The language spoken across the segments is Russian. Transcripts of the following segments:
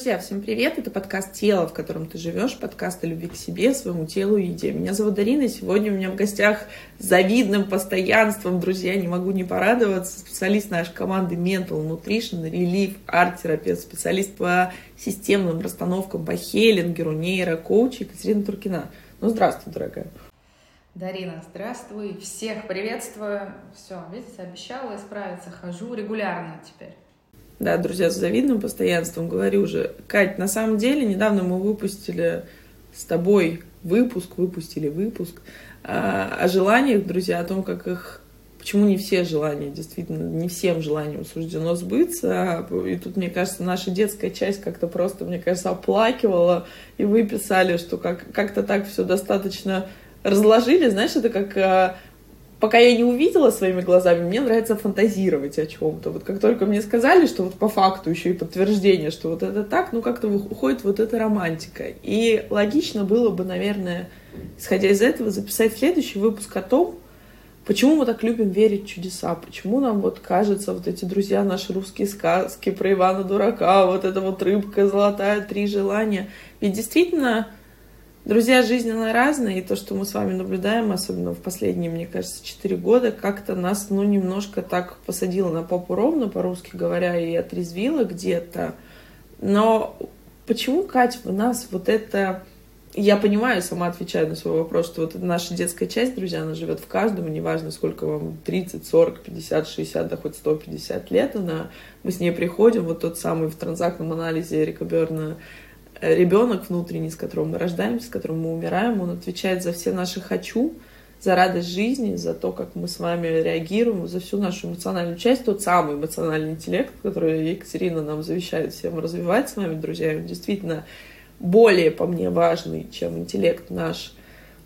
Друзья, всем привет! Это подкаст «Тело, в котором ты живешь», подкаст о любви к себе, своему телу и еде. Меня зовут Дарина, и сегодня у меня в гостях с завидным постоянством, друзья, не могу не порадоваться, специалист нашей команды Mental Nutrition, Relief, арт-терапевт, специалист по системным расстановкам, по хеллингеру, нейрокоуч Екатерина Туркина. Ну, здравствуй, дорогая. Дарина, здравствуй, всех приветствую. Все, видите, обещала исправиться, хожу регулярно теперь да, друзья, с завидным постоянством, говорю уже. Кать, на самом деле, недавно мы выпустили с тобой выпуск, выпустили выпуск а, о желаниях, друзья, о том, как их почему не все желания, действительно, не всем желаниям суждено сбыться. И тут, мне кажется, наша детская часть как-то просто, мне кажется, оплакивала, и вы писали, что как- как-то так все достаточно разложили. Знаешь, это как а, пока я не увидела своими глазами, мне нравится фантазировать о чем-то. Вот как только мне сказали, что вот по факту еще и подтверждение, что вот это так, ну как-то уходит вот эта романтика. И логично было бы, наверное, исходя из этого, записать следующий выпуск о том, Почему мы так любим верить в чудеса? Почему нам вот кажется, вот эти друзья, наши русские сказки про Ивана Дурака, вот эта вот рыбка золотая, три желания. Ведь действительно Друзья жизненно разные, и то, что мы с вами наблюдаем, особенно в последние, мне кажется, четыре года, как-то нас, ну, немножко так посадило на попу ровно, по-русски говоря, и отрезвило где-то. Но почему, Катя, у нас вот это... Я понимаю, сама отвечаю на свой вопрос, что вот наша детская часть, друзья, она живет в каждом, неважно, сколько вам, 30, 40, 50, 60, да хоть 150 лет, она, мы с ней приходим, вот тот самый в транзактном анализе Эрика Берна ребенок внутренний, с которым мы рождаемся, с которым мы умираем, он отвечает за все наши «хочу», за радость жизни, за то, как мы с вами реагируем, за всю нашу эмоциональную часть, тот самый эмоциональный интеллект, который Екатерина нам завещает всем развивать с вами, друзья, он действительно более, по мне, важный, чем интеллект наш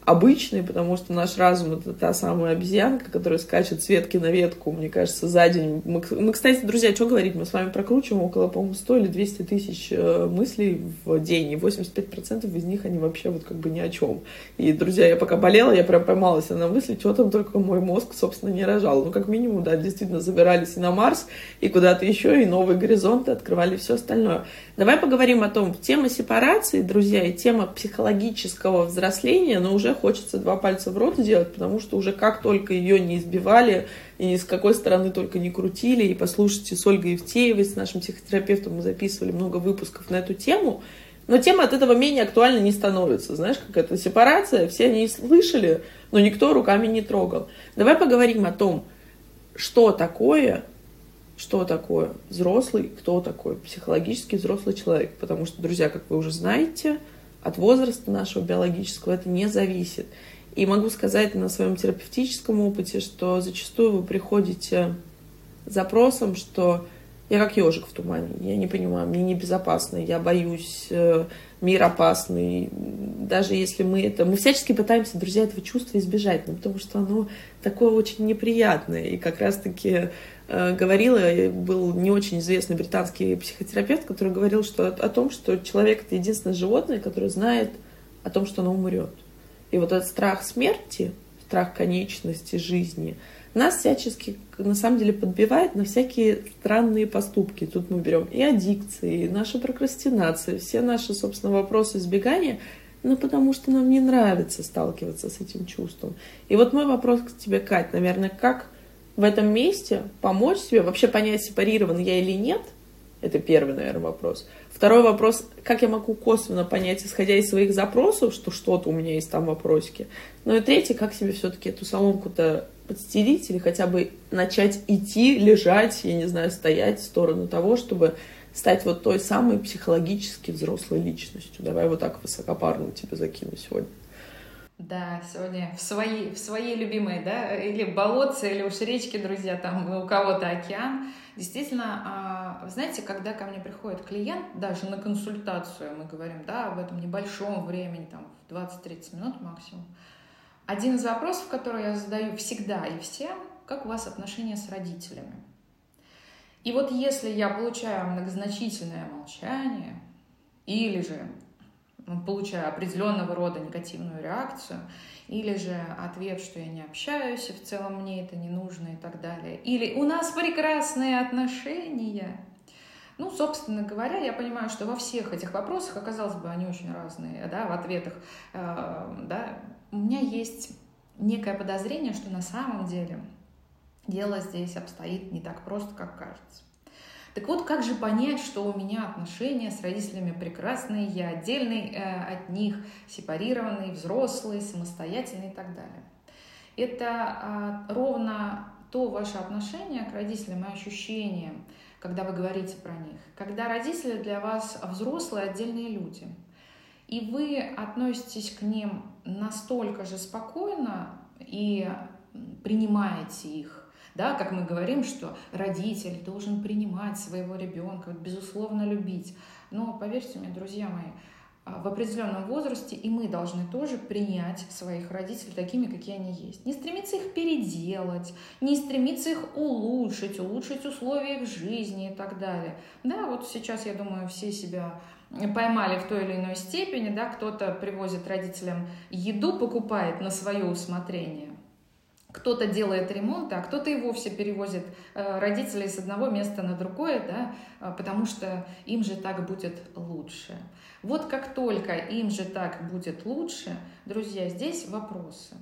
обычный, потому что наш разум — это та самая обезьянка, которая скачет с ветки на ветку, мне кажется, за день. Мы, мы кстати, друзья, что говорить, мы с вами прокручиваем около, по-моему, 100 или 200 тысяч э, мыслей в день, и 85% из них, они вообще вот как бы ни о чем. И, друзья, я пока болела, я прям поймалась на мысли, что там только мой мозг, собственно, не рожал. Ну, как минимум, да, действительно, забирались и на Марс, и куда-то еще, и новые горизонты, открывали все остальное. Давай поговорим о том, тема сепарации, друзья, и тема психологического взросления, но уже хочется два пальца в рот сделать, потому что уже как только ее не избивали, и с какой стороны только не крутили, и послушайте с Ольгой Евтеевой, с нашим психотерапевтом, мы записывали много выпусков на эту тему, но тема от этого менее актуальна не становится. Знаешь, как это сепарация, все они слышали, но никто руками не трогал. Давай поговорим о том, что такое что такое взрослый, кто такой психологически взрослый человек. Потому что, друзья, как вы уже знаете, от возраста нашего биологического это не зависит. И могу сказать на своем терапевтическом опыте, что зачастую вы приходите с запросом, что я как ежик в тумане, я не понимаю, мне небезопасно, я боюсь, э, мир опасный. Даже если мы это... Мы всячески пытаемся, друзья, этого чувства избежать, ну, потому что оно такое очень неприятное. И как раз-таки говорила, был не очень известный британский психотерапевт, который говорил что, о том, что человек — это единственное животное, которое знает о том, что оно умрет. И вот этот страх смерти, страх конечности жизни — нас всячески, на самом деле, подбивает на всякие странные поступки. Тут мы берем и аддикции, и наша прокрастинация, все наши, собственно, вопросы избегания, ну, потому что нам не нравится сталкиваться с этим чувством. И вот мой вопрос к тебе, Кать, наверное, как в этом месте помочь себе, вообще понять, сепарирован я или нет, это первый, наверное, вопрос. Второй вопрос, как я могу косвенно понять, исходя из своих запросов, что что-то у меня есть там вопросики. Ну и третий, как себе все-таки эту соломку-то подстелить или хотя бы начать идти, лежать, я не знаю, стоять в сторону того, чтобы стать вот той самой психологически взрослой личностью. Давай вот так высокопарно тебе закину сегодня. Да, сегодня в свои, в свои любимые, да, или болотцы, или уж речки, друзья, там у кого-то океан. Действительно, а, знаете, когда ко мне приходит клиент, даже на консультацию, мы говорим, да, в этом небольшом времени, там, в 20-30 минут максимум, один из вопросов, который я задаю всегда и всем, как у вас отношения с родителями? И вот если я получаю многозначительное молчание или же получаю определенного рода негативную реакцию, или же ответ, что я не общаюсь, и в целом мне это не нужно и так далее, или у нас прекрасные отношения, Ну, собственно говоря, я понимаю, что во всех этих вопросах, оказалось бы, они очень разные, да, в ответах, э, да, у меня есть некое подозрение, что на самом деле дело здесь обстоит не так просто, как кажется. Так вот, как же понять, что у меня отношения с родителями прекрасные, я отдельный э, от них, сепарированный, взрослый, самостоятельный и так далее. Это э, ровно то ваше отношение к родителям и ощущения, когда вы говорите про них. Когда родители для вас взрослые, отдельные люди. И вы относитесь к ним настолько же спокойно и принимаете их, да, как мы говорим, что родитель должен принимать своего ребенка, безусловно, любить. Но поверьте мне, друзья мои, а, в определенном возрасте и мы должны тоже принять своих родителей такими, какие они есть. Не стремиться их переделать, не стремиться их улучшить, улучшить условия их жизни и так далее. Да, вот сейчас, я думаю, все себя поймали в той или иной степени, да, кто-то привозит родителям еду, покупает на свое усмотрение, кто-то делает ремонт, а кто-то и вовсе перевозит э, родителей с одного места на другое, да, э, потому что им же так будет лучше. Вот как только им же так будет лучше, друзья, здесь вопросы.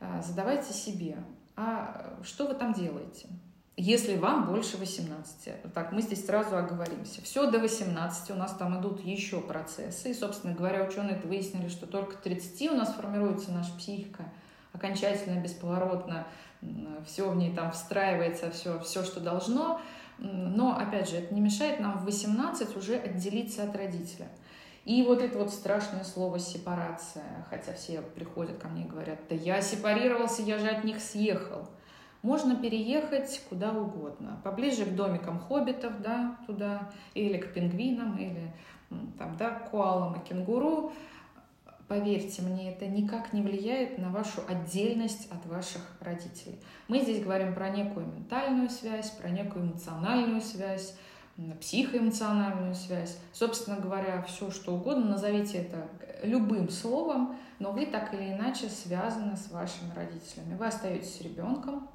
Э, задавайте себе, а что вы там делаете? Если вам больше 18. Так, мы здесь сразу оговоримся. Все до 18 у нас там идут еще процессы. И, собственно говоря, ученые выяснили, что только 30 у нас формируется наша психика – окончательно, бесповоротно, все в ней там встраивается, все, все, что должно. Но, опять же, это не мешает нам в 18 уже отделиться от родителя. И вот это вот страшное слово «сепарация», хотя все приходят ко мне и говорят, да я сепарировался, я же от них съехал. Можно переехать куда угодно, поближе к домикам хоббитов, да, туда, или к пингвинам, или там, да, к коалам и кенгуру, Поверьте мне, это никак не влияет на вашу отдельность от ваших родителей. Мы здесь говорим про некую ментальную связь, про некую эмоциональную связь, психоэмоциональную связь. Собственно говоря, все что угодно, назовите это любым словом, но вы так или иначе связаны с вашими родителями. Вы остаетесь ребенком.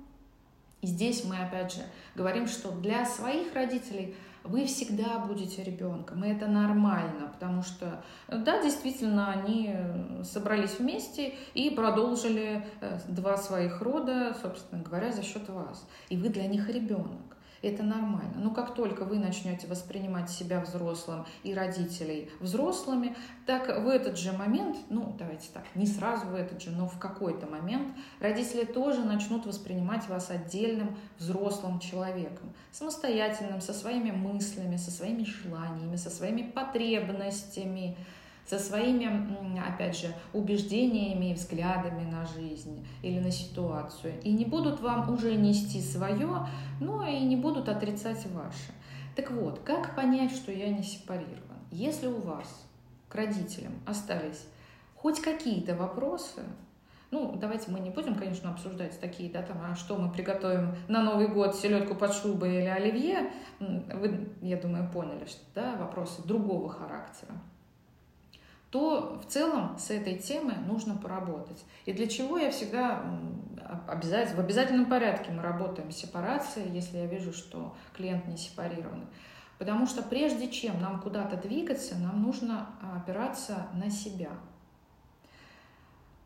И здесь мы опять же говорим, что для своих родителей – вы всегда будете ребенком, и это нормально, потому что, да, действительно, они собрались вместе и продолжили э, два своих рода, собственно говоря, за счет вас. И вы для них ребенок это нормально. Но как только вы начнете воспринимать себя взрослым и родителей взрослыми, так в этот же момент, ну давайте так, не сразу в этот же, но в какой-то момент родители тоже начнут воспринимать вас отдельным взрослым человеком, самостоятельным, со своими мыслями, со своими желаниями, со своими потребностями, со своими, опять же, убеждениями и взглядами на жизнь или на ситуацию. И не будут вам уже нести свое, но и не будут отрицать ваше. Так вот, как понять, что я не сепарирован? Если у вас к родителям остались хоть какие-то вопросы, ну, давайте мы не будем, конечно, обсуждать такие, да, там, а что мы приготовим на Новый год, селедку под шубой или оливье. Вы, я думаю, поняли, что, да, вопросы другого характера то в целом с этой темой нужно поработать. И для чего я всегда обязательно, в обязательном порядке мы работаем с сепарацией, если я вижу, что клиент не сепарированный. Потому что прежде чем нам куда-то двигаться, нам нужно опираться на себя.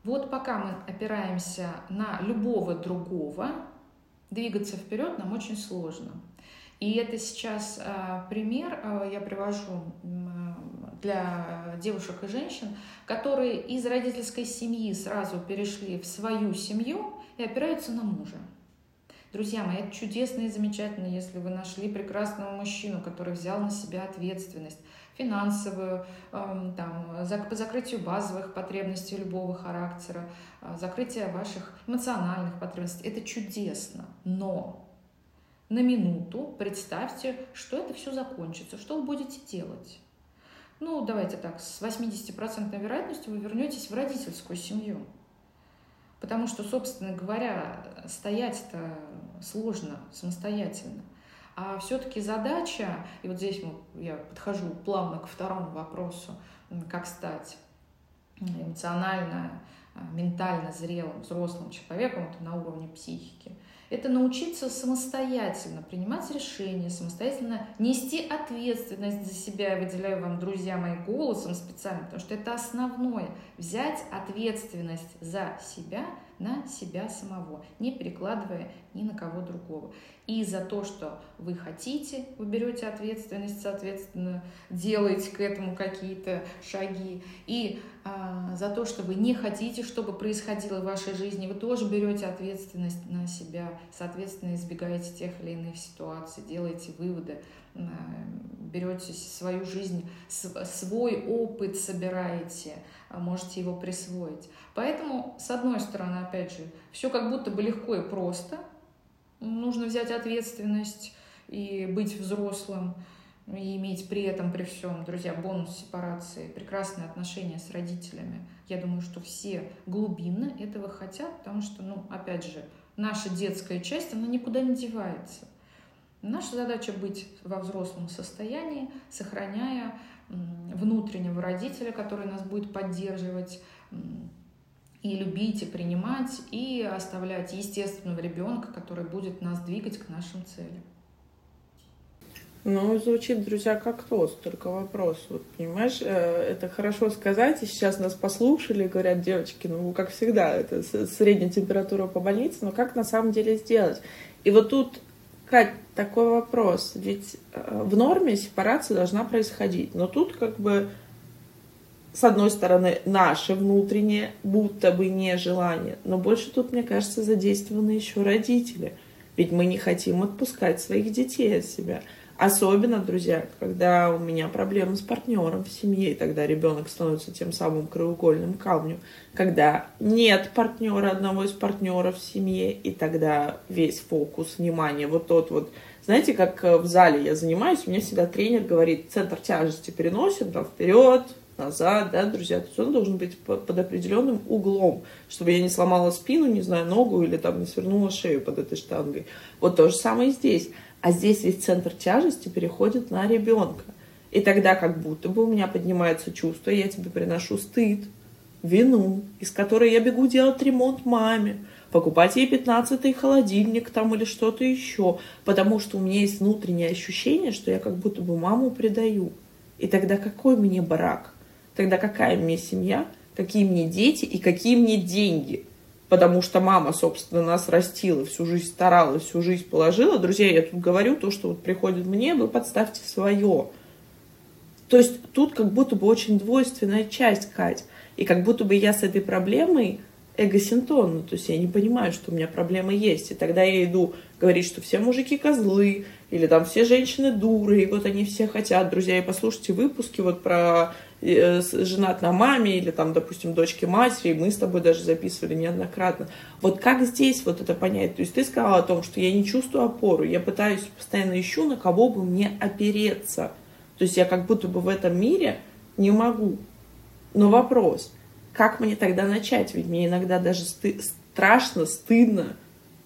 Вот пока мы опираемся на любого другого, двигаться вперед нам очень сложно. И это сейчас э, пример э, я привожу для девушек и женщин, которые из родительской семьи сразу перешли в свою семью и опираются на мужа. Друзья мои, это чудесно и замечательно, если вы нашли прекрасного мужчину, который взял на себя ответственность финансовую, эм, там, по закрытию базовых потребностей любого характера, э, закрытие ваших эмоциональных потребностей. Это чудесно, но на минуту представьте, что это все закончится, что вы будете делать. Ну, давайте так, с 80% вероятностью вы вернетесь в родительскую семью. Потому что, собственно говоря, стоять-то сложно самостоятельно. А все-таки задача, и вот здесь я подхожу плавно к второму вопросу, как стать эмоционально, ментально зрелым взрослым человеком, это на уровне психики. Это научиться самостоятельно принимать решения, самостоятельно нести ответственность за себя. Я выделяю вам, друзья мои, голосом специально, потому что это основное. Взять ответственность за себя на себя самого, не перекладывая ни на кого другого. И за то, что вы хотите, вы берете ответственность, соответственно, делаете к этому какие-то шаги. И за то, что вы не хотите, чтобы происходило в вашей жизни, вы тоже берете ответственность на себя, соответственно, избегаете тех или иных ситуаций, делаете выводы, а, берете свою жизнь, свой опыт собираете, а можете его присвоить. Поэтому, с одной стороны, опять же, все как будто бы легко и просто – Нужно взять ответственность и быть взрослым, и иметь при этом, при всем, друзья, бонус сепарации, прекрасные отношения с родителями. Я думаю, что все глубинно этого хотят, потому что, ну, опять же, наша детская часть, она никуда не девается. Наша задача быть во взрослом состоянии, сохраняя внутреннего родителя, который нас будет поддерживать, и любить, и принимать, и оставлять естественного ребенка, который будет нас двигать к нашим целям. Ну, звучит, друзья, как тост, только вопрос. Вот, понимаешь, э, это хорошо сказать, и сейчас нас послушали говорят, девочки, ну, как всегда, это средняя температура по больнице, но как на самом деле сделать? И вот тут, Кать, такой вопрос. Ведь э, в норме сепарация должна происходить, но тут как бы с одной стороны, наше внутреннее, будто бы не желание, но больше тут, мне кажется, задействованы еще родители. Ведь мы не хотим отпускать своих детей от себя. Особенно, друзья, когда у меня проблемы с партнером в семье, и тогда ребенок становится тем самым краеугольным камнем. Когда нет партнера, одного из партнеров в семье, и тогда весь фокус внимания, вот тот вот, знаете, как в зале я занимаюсь, у меня всегда тренер говорит, центр тяжести переносим там вперед, назад, да, друзья, то есть он должен быть под определенным углом, чтобы я не сломала спину, не знаю, ногу или там не свернула шею под этой штангой. Вот то же самое и здесь. А здесь весь центр тяжести переходит на ребенка. И тогда как будто бы у меня поднимается чувство, я тебе приношу стыд, вину, из которой я бегу делать ремонт маме, покупать ей пятнадцатый холодильник там или что-то еще, потому что у меня есть внутреннее ощущение, что я как будто бы маму предаю. И тогда какой мне брак? тогда какая мне семья, какие мне дети и какие мне деньги. Потому что мама, собственно, нас растила, всю жизнь старалась, всю жизнь положила. Друзья, я тут говорю то, что вот приходит мне, вы подставьте свое. То есть тут как будто бы очень двойственная часть, Кать. И как будто бы я с этой проблемой эгосинтонно, то есть я не понимаю, что у меня проблемы есть. И тогда я иду говорить, что все мужики козлы, или там все женщины дуры, и вот они все хотят. Друзья, и послушайте выпуски вот про женат на маме, или там, допустим, дочки матери, мы с тобой даже записывали неоднократно. Вот как здесь вот это понять? То есть ты сказала о том, что я не чувствую опору, я пытаюсь, постоянно ищу, на кого бы мне опереться. То есть я как будто бы в этом мире не могу. Но вопрос, как мне тогда начать? Ведь мне иногда даже сты- страшно, стыдно,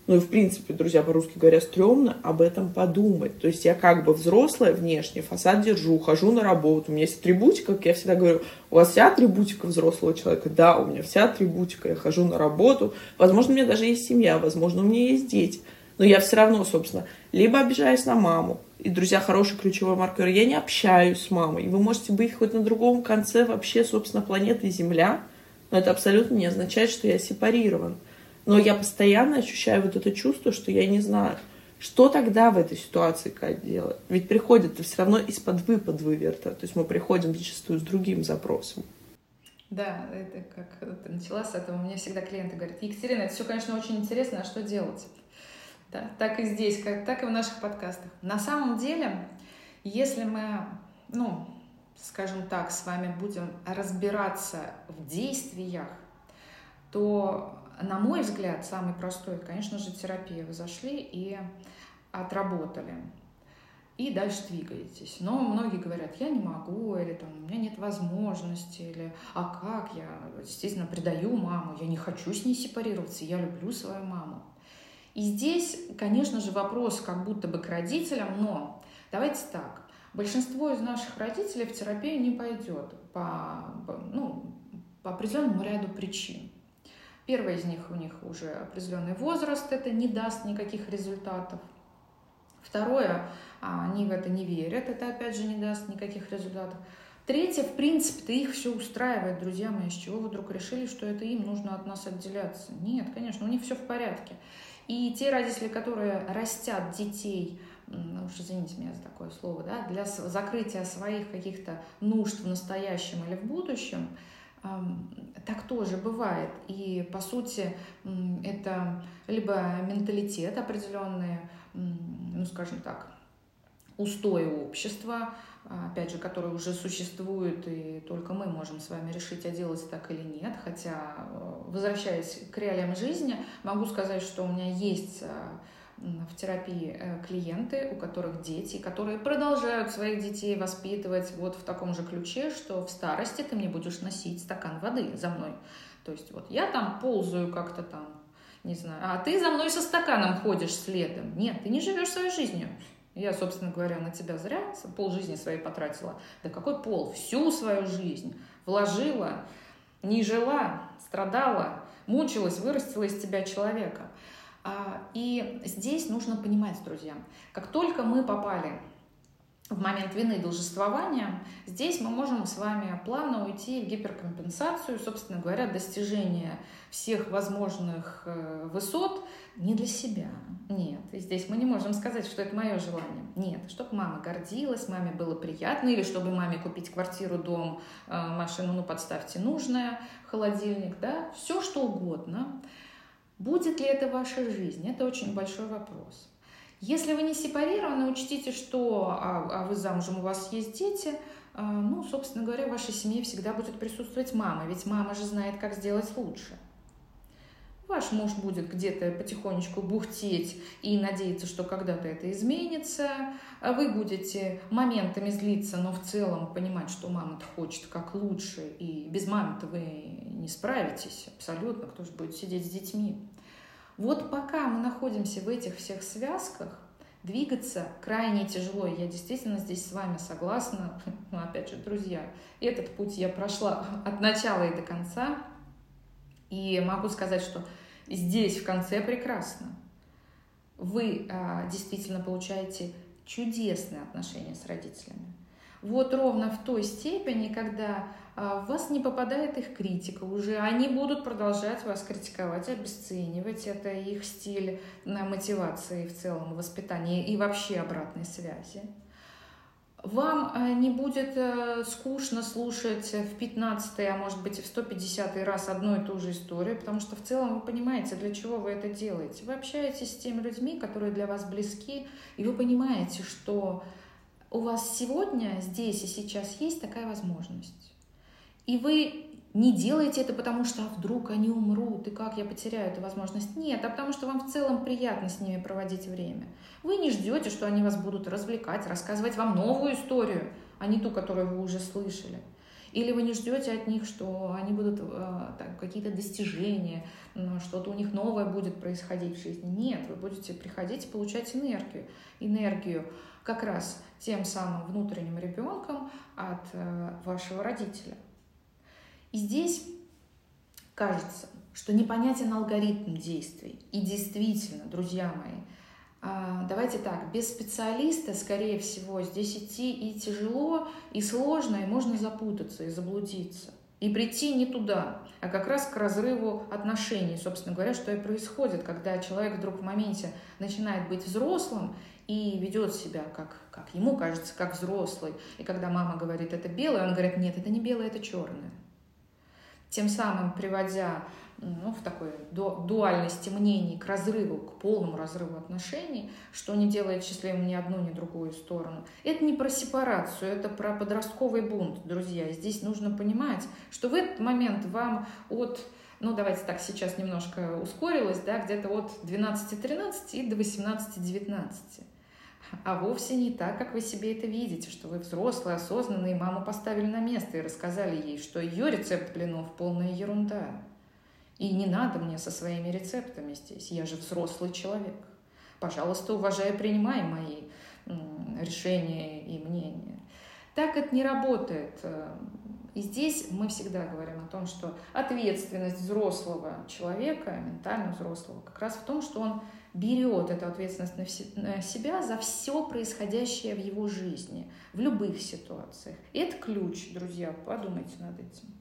ну и в принципе, друзья, по-русски говоря, стрёмно об этом подумать. То есть я как бы взрослая внешне, фасад держу, хожу на работу, у меня есть атрибутика, как я всегда говорю, у вас вся атрибутика взрослого человека? Да, у меня вся атрибутика, я хожу на работу, возможно, у меня даже есть семья, возможно, у меня есть дети, но я все равно, собственно, либо обижаюсь на маму, и, друзья, хороший ключевой маркер, я не общаюсь с мамой, и вы можете быть хоть на другом конце вообще, собственно, планеты Земля, но это абсолютно не означает, что я сепарирован. Но я постоянно ощущаю вот это чувство, что я не знаю, что тогда в этой ситуации Кать делать? Ведь приходит все равно из-под выпад выверта. То есть мы приходим зачастую с другим запросом. Да, это как ты начала с этого. У меня всегда клиенты говорят, Екатерина, это все, конечно, очень интересно, а что делать? Да, так и здесь, как, так и в наших подкастах. На самом деле, если мы, ну, скажем так, с вами будем разбираться в действиях, то, на мой взгляд, самый простой, конечно же, терапия. Вы зашли и отработали. И дальше двигаетесь. Но многие говорят, я не могу, или там, у меня нет возможности, или а как, я, естественно, предаю маму, я не хочу с ней сепарироваться, я люблю свою маму. И здесь, конечно же, вопрос как будто бы к родителям, но давайте так, Большинство из наших родителей в терапию не пойдет по, ну, по определенному ряду причин. Первое из них у них уже определенный возраст, это не даст никаких результатов. Второе, они в это не верят, это опять же не даст никаких результатов. Третье, в принципе-то их все устраивает, друзья мои, с чего вы вдруг решили, что это им нужно от нас отделяться? Нет, конечно, у них все в порядке. И те родители, которые растят детей, ну уж извините меня за такое слово, да, для закрытия своих каких-то нужд в настоящем или в будущем, так тоже бывает. И, по сути, это либо менталитет определенный, ну, скажем так, устои общества, опять же, которые уже существуют, и только мы можем с вами решить, а делать так или нет. Хотя, э, возвращаясь к реалиям жизни, могу сказать, что у меня есть э, в терапии э, клиенты, у которых дети, которые продолжают своих детей воспитывать вот в таком же ключе, что в старости ты мне будешь носить стакан воды за мной. То есть вот я там ползаю как-то там, не знаю, а ты за мной со стаканом ходишь следом. Нет, ты не живешь своей жизнью. Я, собственно говоря, на тебя зря пол жизни своей потратила. Да какой пол? Всю свою жизнь вложила, не жила, страдала, мучилась, вырастила из тебя человека. А, и здесь нужно понимать, друзья, как только мы попали в момент вины и должествования, здесь мы можем с вами плавно уйти в гиперкомпенсацию, собственно говоря, достижение всех возможных э, высот не для себя. Нет, и здесь мы не можем сказать, что это мое желание. Нет, чтобы мама гордилась, маме было приятно, или чтобы маме купить квартиру, дом, э, машину, ну подставьте нужное, холодильник, да, все что угодно. Будет ли это ваша жизнь? Это очень большой вопрос. Если вы не сепарированы, учтите, что а, а вы замужем, у вас есть дети, а, ну, собственно говоря, в вашей семье всегда будет присутствовать мама, ведь мама же знает, как сделать лучше. Ваш муж будет где-то потихонечку бухтеть и надеяться, что когда-то это изменится. Вы будете моментами злиться, но в целом понимать, что мама-то хочет как лучше, и без мамы-то вы не справитесь абсолютно. Кто же будет сидеть с детьми? Вот пока мы находимся в этих всех связках, двигаться крайне тяжело. Я действительно здесь с вами согласна. Но опять же, друзья, этот путь я прошла от начала и до конца. И могу сказать, что здесь в конце прекрасно. Вы а, действительно получаете чудесные отношения с родителями. Вот ровно в той степени, когда а, в вас не попадает их критика уже. Они будут продолжать вас критиковать, обесценивать. Это их стиль на мотивации в целом, воспитания и вообще обратной связи. Вам а, не будет э, скучно слушать в 15 а может быть и в 150 раз одну и ту же историю, потому что в целом вы понимаете, для чего вы это делаете. Вы общаетесь с теми людьми, которые для вас близки, и вы понимаете, что у вас сегодня, здесь и сейчас есть такая возможность. И вы не делаете это потому, что а вдруг они умрут, и как я потеряю эту возможность. Нет, а потому что вам в целом приятно с ними проводить время. Вы не ждете, что они вас будут развлекать, рассказывать вам новую историю, а не ту, которую вы уже слышали. Или вы не ждете от них, что они будут э, какие-то достижения, что-то у них новое будет происходить в жизни. Нет, вы будете приходить и получать энергию. Энергию как раз тем самым внутренним ребенком от э, вашего родителя. И здесь кажется, что непонятен алгоритм действий. И действительно, друзья мои, давайте так, без специалиста, скорее всего, здесь идти и тяжело, и сложно, и можно запутаться, и заблудиться. И прийти не туда, а как раз к разрыву отношений, собственно говоря, что и происходит, когда человек вдруг в моменте начинает быть взрослым и ведет себя, как, как ему кажется, как взрослый. И когда мама говорит, это белое, он говорит, нет, это не белое, это черное тем самым приводя ну, в такой дуальности мнений к разрыву, к полному разрыву отношений, что не делает счастливым ни одну, ни другую сторону. Это не про сепарацию, это про подростковый бунт, друзья. Здесь нужно понимать, что в этот момент вам от ну, давайте так, сейчас немножко ускорилось, да, где-то от 12-13 и до 18-19 а вовсе не так, как вы себе это видите, что вы взрослый, осознанный, маму поставили на место и рассказали ей, что ее рецепт блинов полная ерунда. И не надо мне со своими рецептами здесь, я же взрослый человек. Пожалуйста, уважай, принимай мои решения и мнения. Так это не работает. И здесь мы всегда говорим о том, что ответственность взрослого человека, ментально взрослого, как раз в том, что он берет эту ответственность на себя за все происходящее в его жизни, в любых ситуациях. И это ключ, друзья, подумайте над этим.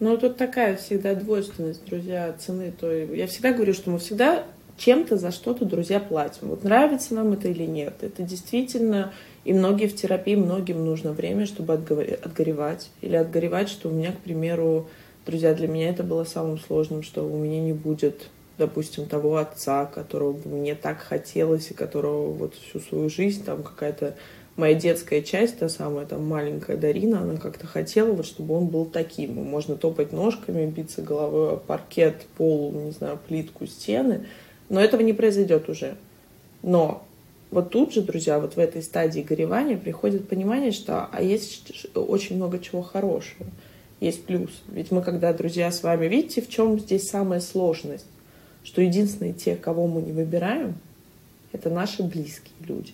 Ну, тут такая всегда двойственность, друзья, цены. То я всегда говорю, что мы всегда чем-то за что-то, друзья, платим. Вот нравится нам это или нет. Это действительно... И многие в терапии, многим нужно время, чтобы отгоревать. Или отгоревать, что у меня, к примеру, друзья, для меня это было самым сложным, что у меня не будет, допустим, того отца, которого мне так хотелось, и которого вот всю свою жизнь там какая-то моя детская часть, та самая там маленькая Дарина, она как-то хотела, вот, чтобы он был таким. Можно топать ножками, биться головой о паркет, пол, не знаю, плитку, стены, но этого не произойдет уже. Но вот тут же, друзья, вот в этой стадии горевания приходит понимание, что а есть очень много чего хорошего есть плюс. Ведь мы, когда, друзья, с вами, видите, в чем здесь самая сложность? Что единственные те, кого мы не выбираем, это наши близкие люди.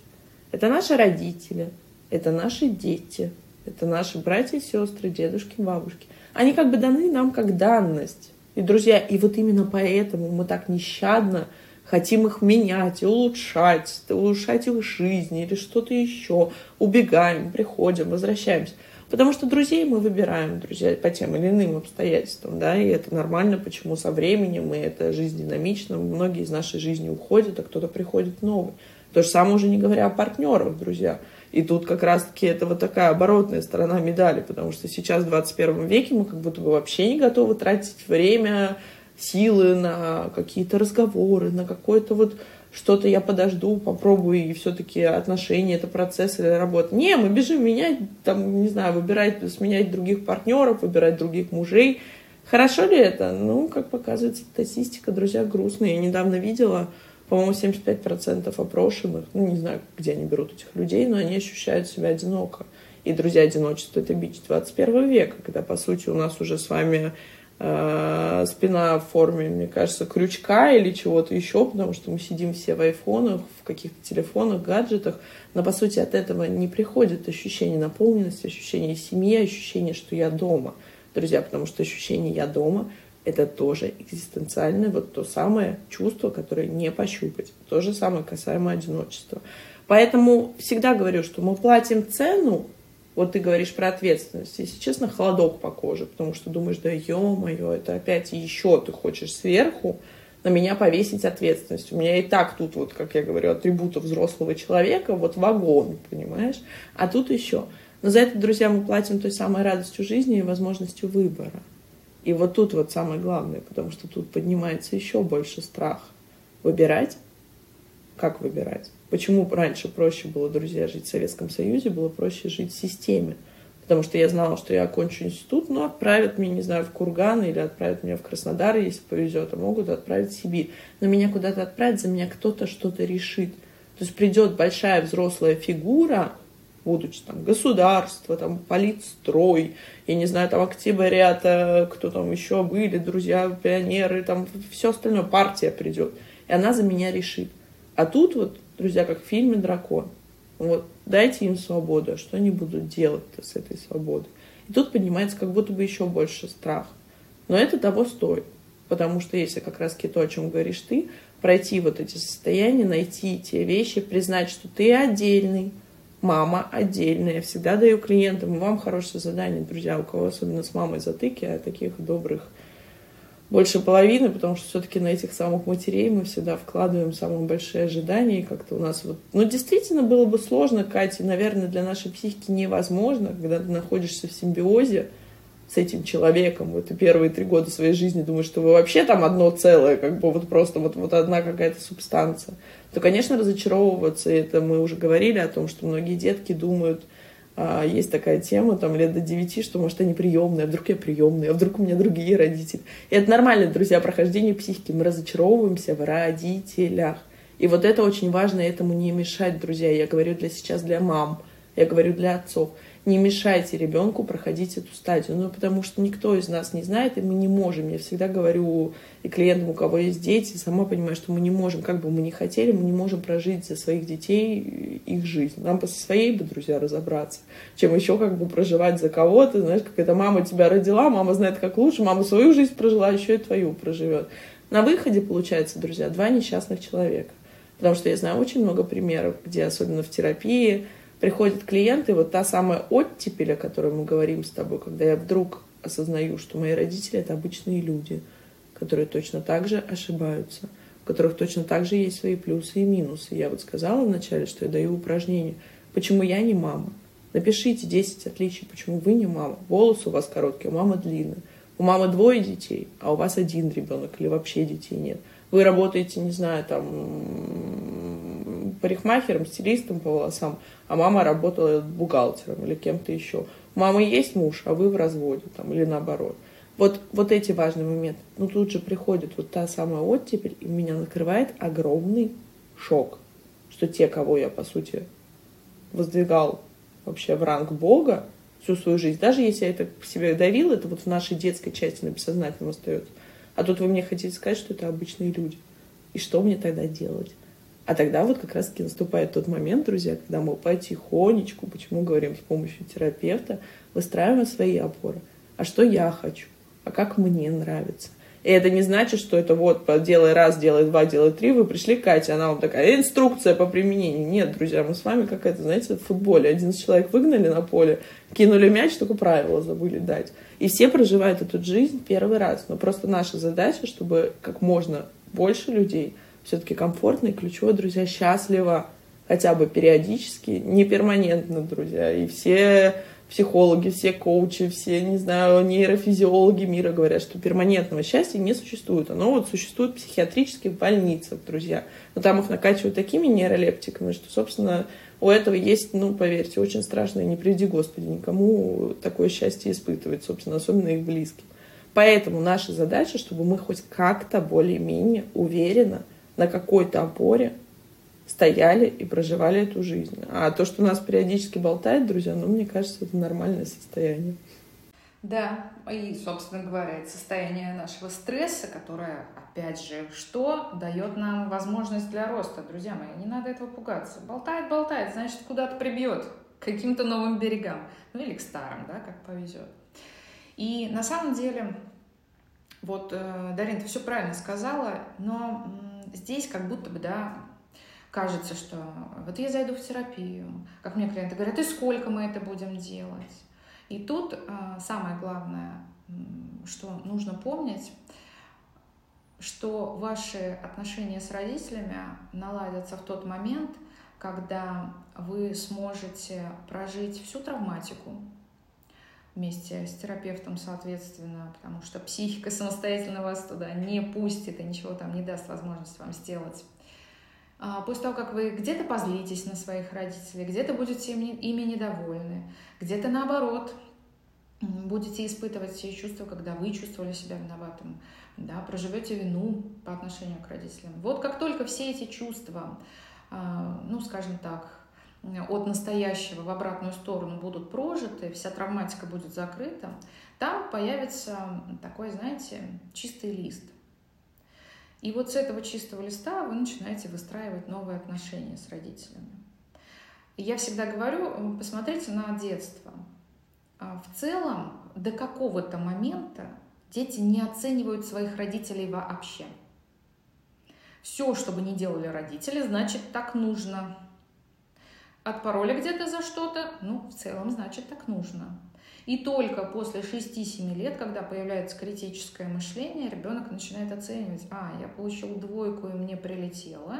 Это наши родители, это наши дети, это наши братья и сестры, дедушки, бабушки. Они как бы даны нам как данность. И, друзья, и вот именно поэтому мы так нещадно хотим их менять улучшать, улучшать их жизнь или что-то еще. Убегаем, приходим, возвращаемся. Потому что друзей мы выбираем, друзья, по тем или иным обстоятельствам, да, и это нормально, почему со временем, и это жизнь динамична, многие из нашей жизни уходят, а кто-то приходит новый. То же самое уже не говоря о партнерах, друзья. И тут как раз-таки это вот такая оборотная сторона медали, потому что сейчас в 21 веке мы как будто бы вообще не готовы тратить время, силы на какие-то разговоры, на какой-то вот что-то я подожду, попробую, и все-таки отношения, это процесс или работа. Не, мы бежим менять, там, не знаю, выбирать, сменять других партнеров, выбирать других мужей. Хорошо ли это? Ну, как показывает статистика, друзья, грустная. Я недавно видела, по-моему, 75% опрошенных, ну, не знаю, где они берут этих людей, но они ощущают себя одиноко. И, друзья, одиночество — это бич 21 века, когда, по сути, у нас уже с вами Э, спина в форме, мне кажется, крючка или чего-то еще, потому что мы сидим все в айфонах, в каких-то телефонах, гаджетах, но по сути от этого не приходит ощущение наполненности, ощущение семьи, ощущение, что я дома. Друзья, потому что ощущение «я дома» — это тоже экзистенциальное, вот то самое чувство, которое не пощупать. То же самое касаемо одиночества. Поэтому всегда говорю, что мы платим цену вот ты говоришь про ответственность. Если честно, холодок по коже, потому что думаешь, да ё-моё, это опять еще ты хочешь сверху на меня повесить ответственность. У меня и так тут, вот, как я говорю, атрибутов взрослого человека, вот вагон, понимаешь? А тут еще. Но за это, друзья, мы платим той самой радостью жизни и возможностью выбора. И вот тут вот самое главное, потому что тут поднимается еще больше страх. Выбирать? Как выбирать? Почему раньше проще было, друзья, жить в Советском Союзе, было проще жить в системе? Потому что я знала, что я окончу институт, но отправят меня, не знаю, в Курган или отправят меня в Краснодар, если повезет, а могут отправить в Сибирь. Но меня куда-то отправить, за меня кто-то что-то решит. То есть придет большая взрослая фигура, будучи там государство, там политстрой, я не знаю, там октябрята, кто там еще были, друзья, пионеры, там все остальное, партия придет, и она за меня решит. А тут вот друзья, как в фильме «Дракон». Вот, дайте им свободу, а что они будут делать-то с этой свободой? И тут поднимается как будто бы еще больше страх. Но это того стоит. Потому что если как раз то, о чем говоришь ты, пройти вот эти состояния, найти те вещи, признать, что ты отдельный, мама отдельная. Я всегда даю клиентам, вам хорошее задание, друзья, у кого особенно с мамой затыки, а таких добрых больше половины, потому что все-таки на этих самых матерей мы всегда вкладываем самые большие ожидания. И как-то у нас вот... Ну, действительно, было бы сложно, Катя, наверное, для нашей психики невозможно, когда ты находишься в симбиозе с этим человеком, вот и первые три года своей жизни думаешь, что вы вообще там одно целое, как бы вот просто вот, вот одна какая-то субстанция, то, конечно, разочаровываться, это мы уже говорили о том, что многие детки думают, а, есть такая тема, там, лет до 9, что, может, они приемные, а вдруг я приемные, а вдруг у меня другие родители. И это нормально, друзья, прохождение психики. Мы разочаровываемся в родителях. И вот это очень важно, этому не мешать, друзья. Я говорю для сейчас для мам, я говорю для отцов. Не мешайте ребенку проходить эту стадию. Ну, потому что никто из нас не знает, и мы не можем. Я всегда говорю и клиентам, у кого есть дети, сама понимаю, что мы не можем, как бы мы ни хотели, мы не можем прожить за своих детей их жизнь. Нам со своей бы, друзья, разобраться, чем еще как бы проживать за кого-то. Знаешь, как эта мама тебя родила, мама знает, как лучше, мама свою жизнь прожила, еще и твою проживет. На выходе, получается, друзья, два несчастных человека. Потому что я знаю очень много примеров, где, особенно в терапии, приходят клиенты, вот та самая оттепель, о которой мы говорим с тобой, когда я вдруг осознаю, что мои родители — это обычные люди, которые точно так же ошибаются, у которых точно так же есть свои плюсы и минусы. Я вот сказала вначале, что я даю упражнение. Почему я не мама? Напишите 10 отличий, почему вы не мама. Волосы у вас короткие, у мамы длинные. У мамы двое детей, а у вас один ребенок или вообще детей нет. Вы работаете, не знаю, там, парикмахером, стилистом по волосам, а мама работала бухгалтером или кем-то еще. У мамы есть муж, а вы в разводе там, или наоборот. Вот, вот эти важные моменты. Ну, тут же приходит вот та самая оттепель, и меня накрывает огромный шок, что те, кого я, по сути, воздвигал вообще в ранг Бога всю свою жизнь, даже если я это себе давил, это вот в нашей детской части на бессознательном остается. А тут вы мне хотите сказать, что это обычные люди. И что мне тогда делать? А тогда вот как раз-таки наступает тот момент, друзья, когда мы потихонечку, почему говорим с помощью терапевта, выстраиваем свои опоры. А что я хочу? А как мне нравится? И это не значит, что это вот делай раз, делай два, делай три, вы пришли к Кате, она вам такая, инструкция по применению. Нет, друзья, мы с вами как это, знаете, в футболе. Один человек выгнали на поле, кинули мяч, только правила забыли дать. И все проживают эту жизнь первый раз. Но просто наша задача, чтобы как можно больше людей – все-таки комфортно и ключевое, друзья, счастливо хотя бы периодически, не перманентно, друзья. И все психологи, все коучи, все, не знаю, нейрофизиологи мира говорят, что перманентного счастья не существует. Оно вот существует в психиатрических больницах, друзья. Но там их накачивают такими нейролептиками, что, собственно, у этого есть, ну, поверьте, очень страшно, и не приведи Господи никому такое счастье испытывать, собственно, особенно их близким. Поэтому наша задача, чтобы мы хоть как-то более-менее уверенно – на какой-то опоре стояли и проживали эту жизнь. А то, что нас периодически болтает, друзья, ну, мне кажется, это нормальное состояние. Да, и, собственно говоря, это состояние нашего стресса, которое, опять же, что дает нам возможность для роста. Друзья мои, не надо этого пугаться. Болтает, болтает, значит, куда-то прибьет к каким-то новым берегам. Ну или к старым, да, как повезет. И на самом деле, вот, э, Дарин, ты все правильно сказала, но здесь как будто бы, да, кажется, что вот я зайду в терапию, как мне клиенты говорят, и сколько мы это будем делать. И тут э, самое главное, что нужно помнить, что ваши отношения с родителями наладятся в тот момент, когда вы сможете прожить всю травматику, вместе с терапевтом, соответственно, потому что психика самостоятельно вас туда не пустит и ничего там не даст возможность вам сделать. А, после того, как вы где-то позлитесь на своих родителей, где-то будете ими недовольны, где-то наоборот будете испытывать те чувства, когда вы чувствовали себя виноватым, да, проживете вину по отношению к родителям. Вот как только все эти чувства, а, ну, скажем так, от настоящего в обратную сторону будут прожиты, вся травматика будет закрыта, там появится такой, знаете, чистый лист. И вот с этого чистого листа вы начинаете выстраивать новые отношения с родителями. Я всегда говорю, посмотрите на детство. А в целом, до какого-то момента дети не оценивают своих родителей вообще. Все, что бы ни делали родители, значит, так нужно отпороли где-то за что-то, ну, в целом, значит, так нужно. И только после 6-7 лет, когда появляется критическое мышление, ребенок начинает оценивать, а, я получил двойку и мне прилетело,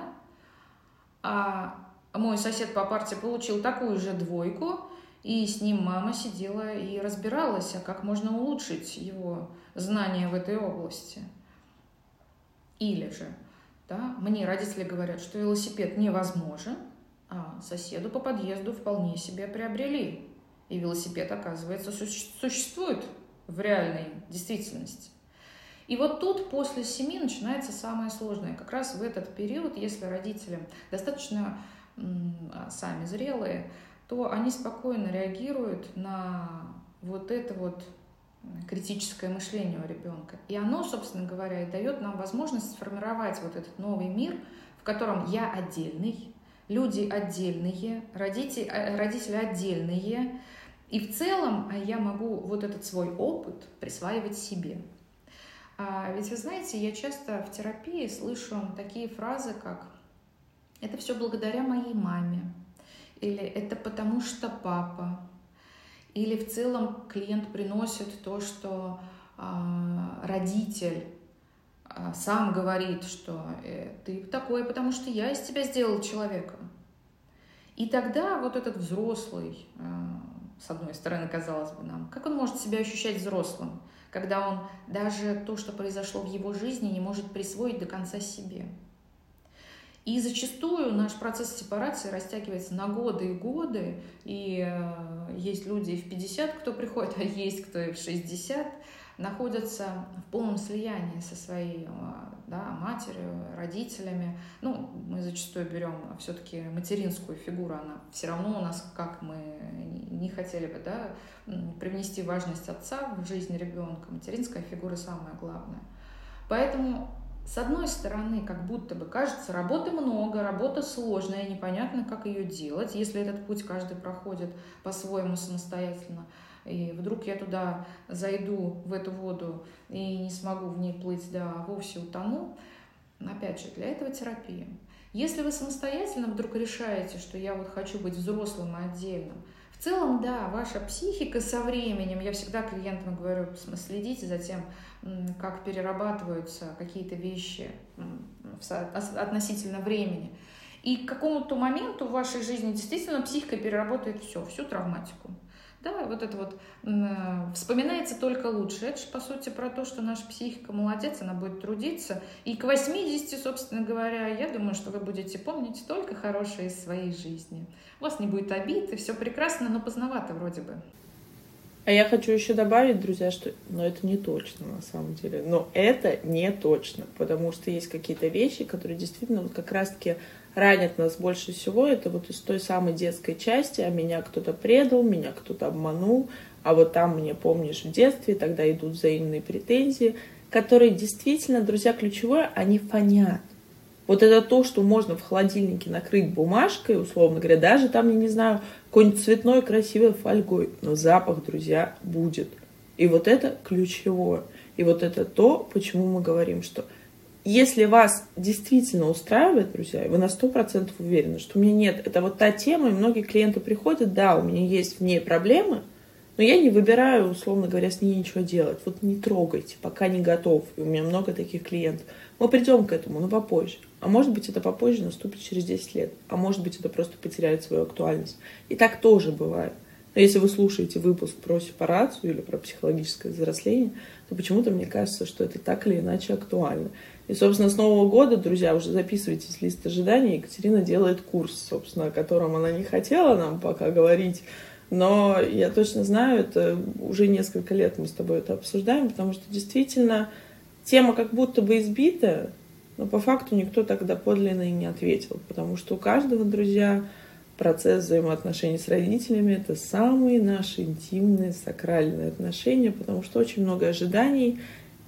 а мой сосед по парте получил такую же двойку, и с ним мама сидела и разбиралась, а как можно улучшить его знания в этой области. Или же, да, мне родители говорят, что велосипед невозможен, а соседу по подъезду вполне себе приобрели. И велосипед, оказывается, существует в реальной действительности. И вот тут после семи начинается самое сложное. Как раз в этот период, если родители достаточно а, сами зрелые, то они спокойно реагируют на вот это вот критическое мышление у ребенка. И оно, собственно говоря, и дает нам возможность сформировать вот этот новый мир, в котором я отдельный, люди отдельные, родители, э, родители отдельные, и в целом а, я могу вот этот свой опыт присваивать себе. А ведь вы знаете, я часто в терапии слышу такие фразы, как «это все благодаря моей маме», или «это потому что папа», или в целом клиент приносит то, что э, родитель э, сам говорит, что э, ты такой, потому что я из тебя сделал человека. И тогда вот этот взрослый, э, с одной стороны, казалось бы нам, как он может себя ощущать взрослым, когда он даже то, что произошло в его жизни, не может присвоить до конца себе. И зачастую наш процесс сепарации растягивается на годы и годы, и э, есть люди и в 50, кто приходит, а есть кто и в 60, находятся в полном слиянии со своей э, да, матерью, родителями. Ну, мы зачастую берем все-таки материнскую фигуру, она все равно у нас, как мы не хотели бы, да, привнести важность отца в жизнь ребенка, материнская фигура самая главная. Поэтому с одной стороны, как будто бы кажется, работы много, работа сложная, непонятно, как ее делать, если этот путь каждый проходит по-своему самостоятельно. И вдруг я туда зайду, в эту воду, и не смогу в ней плыть, да, вовсе утону. Опять же, для этого терапия. Если вы самостоятельно вдруг решаете, что я вот хочу быть взрослым и отдельным, в целом, да, ваша психика со временем, я всегда клиентам говорю, следите за тем, как перерабатываются какие-то вещи относительно времени. И к какому-то моменту в вашей жизни действительно психика переработает все, всю травматику. Да, вот это вот э, вспоминается только лучше. Это же, по сути, про то, что наша психика молодец, она будет трудиться. И к 80, собственно говоря, я думаю, что вы будете помнить только хорошее из своей жизни. У вас не будет обид, и все прекрасно, но поздновато вроде бы. А я хочу еще добавить, друзья, что но ну, это не точно на самом деле. Но это не точно, потому что есть какие-то вещи, которые действительно вот как раз-таки ранят нас больше всего. Это вот из той самой детской части, а меня кто-то предал, меня кто-то обманул, а вот там мне помнишь в детстве, тогда идут взаимные претензии, которые действительно, друзья, ключевое, они фонят. Вот это то, что можно в холодильнике накрыть бумажкой, условно говоря, даже там, я не знаю, какой-нибудь цветной красивой фольгой, но запах, друзья, будет. И вот это ключевое. И вот это то, почему мы говорим, что если вас действительно устраивает, друзья, вы на сто процентов уверены, что у меня нет, это вот та тема, и многие клиенты приходят, да, у меня есть в ней проблемы, но я не выбираю, условно говоря, с ней ничего делать. Вот не трогайте, пока не готов. И у меня много таких клиентов. Мы придем к этому, но попозже. А может быть, это попозже наступит через 10 лет. А может быть, это просто потеряет свою актуальность. И так тоже бывает. Но если вы слушаете выпуск про сепарацию или про психологическое взросление, то почему-то мне кажется, что это так или иначе актуально. И, собственно, с Нового года, друзья, уже записывайтесь в лист ожиданий. Екатерина делает курс, собственно, о котором она не хотела нам пока говорить. Но я точно знаю, это уже несколько лет мы с тобой это обсуждаем, потому что действительно тема как будто бы избита, но по факту никто тогда подлинно и не ответил, потому что у каждого, друзья, процесс взаимоотношений с родителями — это самые наши интимные, сакральные отношения, потому что очень много ожиданий,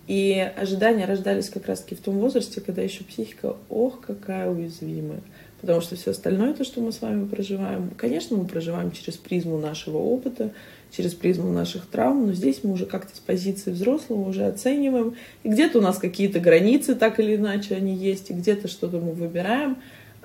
и ожидания рождались как раз-таки в том возрасте, когда еще психика, ох, какая уязвимая. Потому что все остальное, то, что мы с вами проживаем, конечно, мы проживаем через призму нашего опыта, через призму наших травм, но здесь мы уже как-то с позиции взрослого уже оцениваем. И где-то у нас какие-то границы, так или иначе, они есть, и где-то что-то мы выбираем.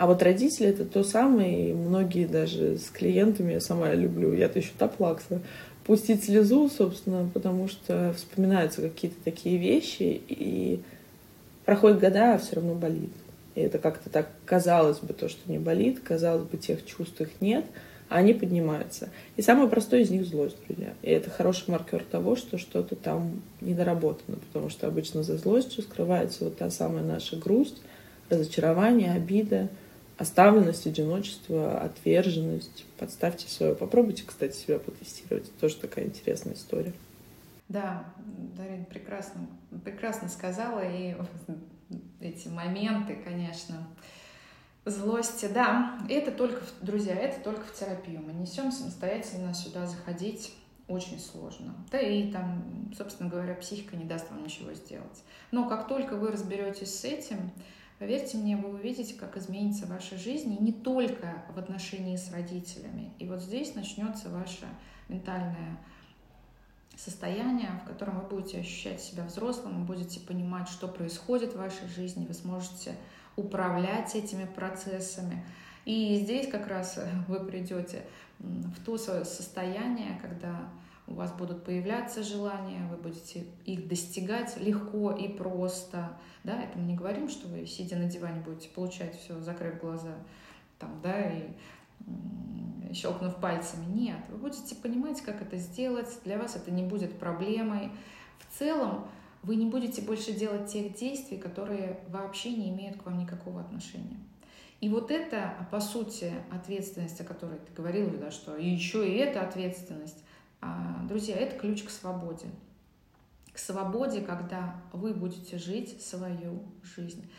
А вот родители это то самое, и многие даже с клиентами, я сама люблю, я-то еще топлакса, пустить слезу, собственно, потому что вспоминаются какие-то такие вещи, и проходят года, а все равно болит. И это как-то так казалось бы, то, что не болит, казалось бы, тех чувств их нет, а они поднимаются. И самое простое из них злость, друзья. И это хороший маркер того, что что-то там недоработано, потому что обычно за злостью скрывается вот та самая наша грусть, разочарование, обида, оставленность, одиночество, отверженность. Подставьте свое. Попробуйте, кстати, себя потестировать. Это тоже такая интересная история. Да, Дарин прекрасно, прекрасно сказала. И эти моменты, конечно, Злости, да. Это только, друзья, это только в терапию. Мы несем самостоятельно сюда заходить очень сложно. Да и там, собственно говоря, психика не даст вам ничего сделать. Но как только вы разберетесь с этим, поверьте мне, вы увидите, как изменится ваша жизнь, и не только в отношении с родителями. И вот здесь начнется ваше ментальное состояние, в котором вы будете ощущать себя взрослым, вы будете понимать, что происходит в вашей жизни, вы сможете управлять этими процессами. И здесь как раз вы придете в то состояние, когда у вас будут появляться желания, вы будете их достигать легко и просто. Да, это мы не говорим, что вы, сидя на диване, будете получать все, закрыв глаза, там, да, и щелкнув пальцами. Нет, вы будете понимать, как это сделать. Для вас это не будет проблемой. В целом, вы не будете больше делать тех действий, которые вообще не имеют к вам никакого отношения. И вот это, по сути, ответственность, о которой ты говорила, да, что еще и эта ответственность, друзья, это ключ к свободе. К свободе, когда вы будете жить свою жизнь.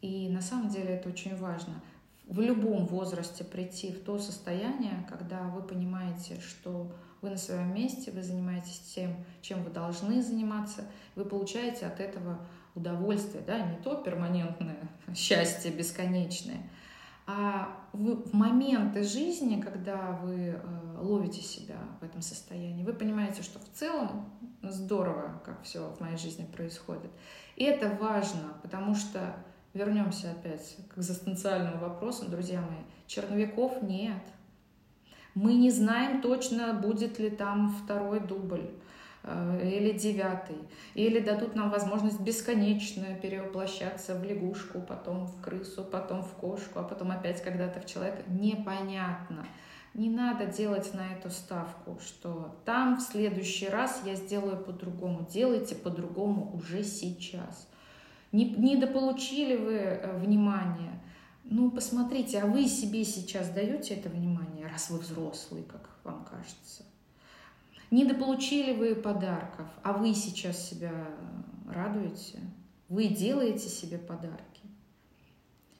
И на самом деле это очень важно. В любом возрасте прийти в то состояние, когда вы понимаете, что вы на своем месте, вы занимаетесь тем, чем вы должны заниматься, вы получаете от этого удовольствие, да, не то перманентное счастье бесконечное, а в моменты жизни, когда вы э, ловите себя в этом состоянии, вы понимаете, что в целом здорово, как все в моей жизни происходит. И это важно, потому что вернемся опять к экзистенциальному вопросу, друзья мои, черновиков нет. Мы не знаем точно, будет ли там второй дубль. Э, или девятый, или дадут нам возможность бесконечно перевоплощаться в лягушку, потом в крысу, потом в кошку, а потом опять когда-то в человека. Непонятно. Не надо делать на эту ставку, что там в следующий раз я сделаю по-другому. Делайте по-другому уже сейчас. Не, недополучили вы э, внимание. Ну, посмотрите, а вы себе сейчас даете это внимание, раз вы взрослый, как вам кажется? Недополучили вы подарков, а вы сейчас себя радуете, вы делаете себе подарки.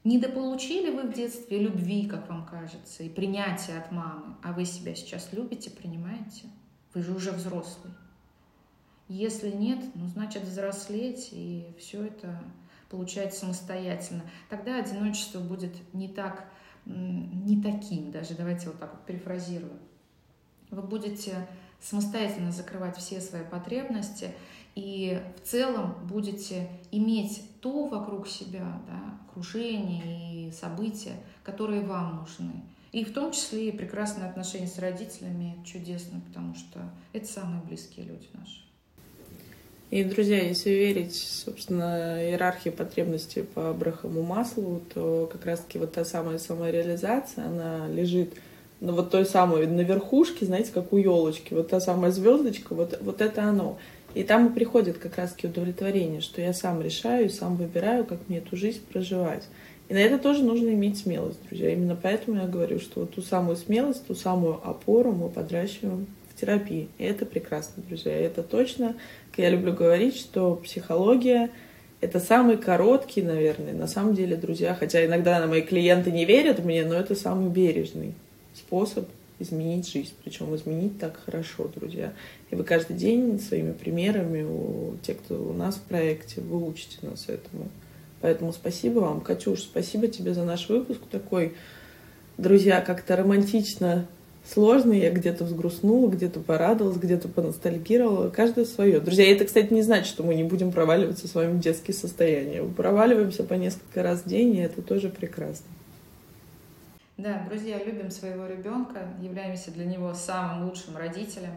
Недополучили вы в детстве любви, как вам кажется, и принятия от мамы, а вы себя сейчас любите, принимаете? Вы же уже взрослый. Если нет, ну, значит, взрослеть, и все это получать самостоятельно. Тогда одиночество будет не так, не таким даже, давайте вот так вот перефразирую. Вы будете самостоятельно закрывать все свои потребности и в целом будете иметь то вокруг себя, да, окружение и события, которые вам нужны. И в том числе и прекрасные отношения с родителями чудесно, потому что это самые близкие люди наши. И, друзья, если верить, собственно, иерархии потребностей по Абрахаму Маслу, то как раз-таки вот та самая самореализация, она лежит ну, вот той самой на верхушке, знаете, как у елочки, вот та самая звездочка, вот, вот это оно. И там и приходит как раз-таки удовлетворение, что я сам решаю, сам выбираю, как мне эту жизнь проживать. И на это тоже нужно иметь смелость, друзья. Именно поэтому я говорю, что вот ту самую смелость, ту самую опору мы подращиваем в терапии. И это прекрасно, друзья. И это точно, я люблю говорить, что психология — это самый короткий, наверное, на самом деле, друзья, хотя иногда мои клиенты не верят мне, но это самый бережный способ изменить жизнь. Причем изменить так хорошо, друзья. И вы каждый день своими примерами, у тех, кто у нас в проекте, вы учите нас этому. Поэтому спасибо вам, Катюш, спасибо тебе за наш выпуск такой, друзья, как-то романтично сложный. Я где-то взгрустнула, где-то порадовалась, где-то поностальгировала. Каждое свое. Друзья, это, кстати, не значит, что мы не будем проваливаться с вами в детские состояния. Мы проваливаемся по несколько раз в день, и это тоже прекрасно. Да, друзья, любим своего ребенка, являемся для него самым лучшим родителем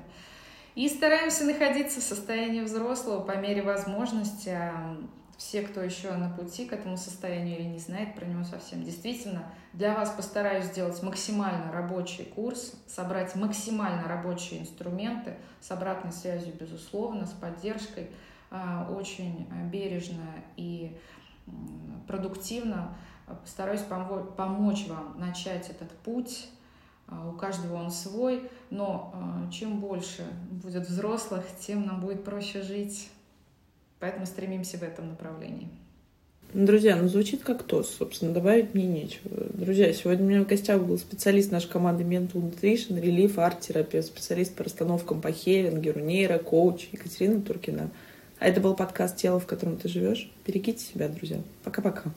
и стараемся находиться в состоянии взрослого по мере возможности. А все, кто еще на пути к этому состоянию или не знает про него совсем, действительно, для вас постараюсь сделать максимально рабочий курс, собрать максимально рабочие инструменты с обратной связью, безусловно, с поддержкой, а, очень бережно и продуктивно Постараюсь помочь вам начать этот путь. А, у каждого он свой, но а, чем больше будет взрослых, тем нам будет проще жить. Поэтому стремимся в этом направлении. Друзья, ну звучит как то, собственно, добавить мне нечего. Друзья, сегодня у меня в гостях был специалист нашей команды Mental Nutrition, релиф, арт-терапевт, специалист по расстановкам по хелингеру, нейро, коуч Екатерина Туркина. А это был подкаст «Тело, в котором ты живешь». Берегите себя, друзья. Пока-пока.